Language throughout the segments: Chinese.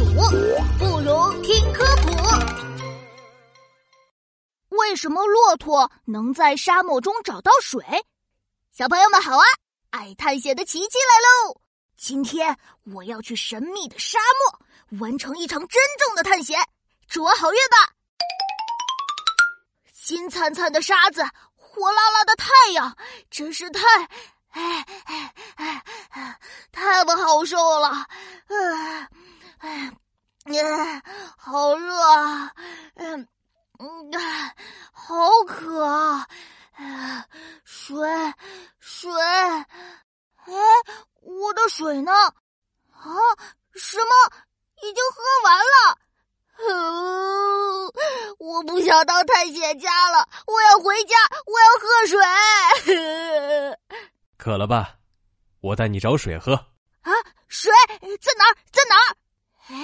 鼠，不如听科普。为什么骆驼能在沙漠中找到水？小朋友们好啊！爱探险的琪琪来喽！今天我要去神秘的沙漠，完成一场真正的探险。祝我好运吧！金灿灿的沙子，火辣辣的太阳，真是太……哎哎哎，太不好受了！哎哎，哎，好热啊！嗯嗯，好渴啊！水水，哎，我的水呢？啊，什么？已经喝完了？我不想当探险家了，我要回家，我要喝水。渴了吧？我带你找水喝。啊，水在哪儿？在哪儿？哎，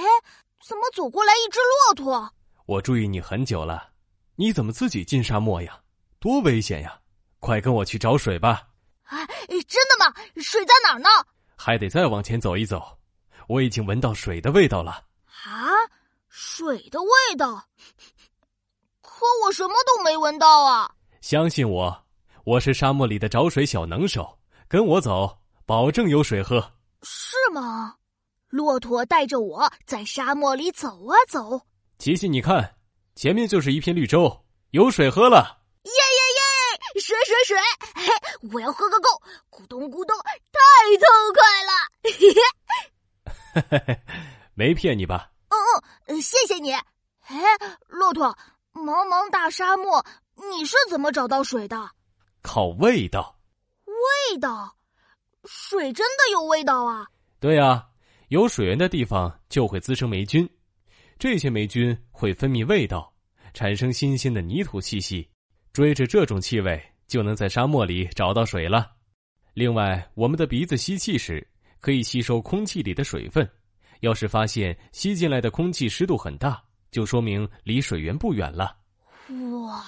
怎么走过来一只骆驼？我注意你很久了，你怎么自己进沙漠呀？多危险呀！快跟我去找水吧。啊，真的吗？水在哪儿呢？还得再往前走一走。我已经闻到水的味道了。啊，水的味道？可我什么都没闻到啊！相信我，我是沙漠里的找水小能手。跟我走，保证有水喝。是吗？骆驼带着我在沙漠里走啊走。琪琪，你看，前面就是一片绿洲，有水喝了。耶耶耶！水水水！嘿，我要喝个够！咕咚咕咚，太痛快了！嘿嘿嘿，没骗你吧？嗯嗯，谢谢你。哎，骆驼，茫茫大沙漠，你是怎么找到水的？靠味道。味道，水真的有味道啊！对啊，有水源的地方就会滋生霉菌，这些霉菌会分泌味道，产生新鲜的泥土气息。追着这种气味，就能在沙漠里找到水了。另外，我们的鼻子吸气时可以吸收空气里的水分，要是发现吸进来的空气湿度很大，就说明离水源不远了。哇！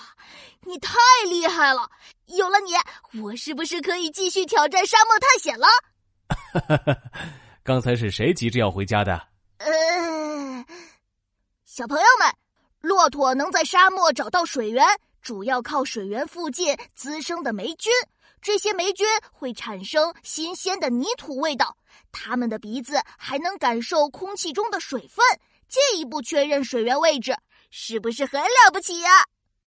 你太厉害了！有了你，我是不是可以继续挑战沙漠探险了？刚才是谁急着要回家的？小朋友们，骆驼能在沙漠找到水源，主要靠水源附近滋生的霉菌。这些霉菌会产生新鲜的泥土味道，它们的鼻子还能感受空气中的水分，进一步确认水源位置，是不是很了不起呀？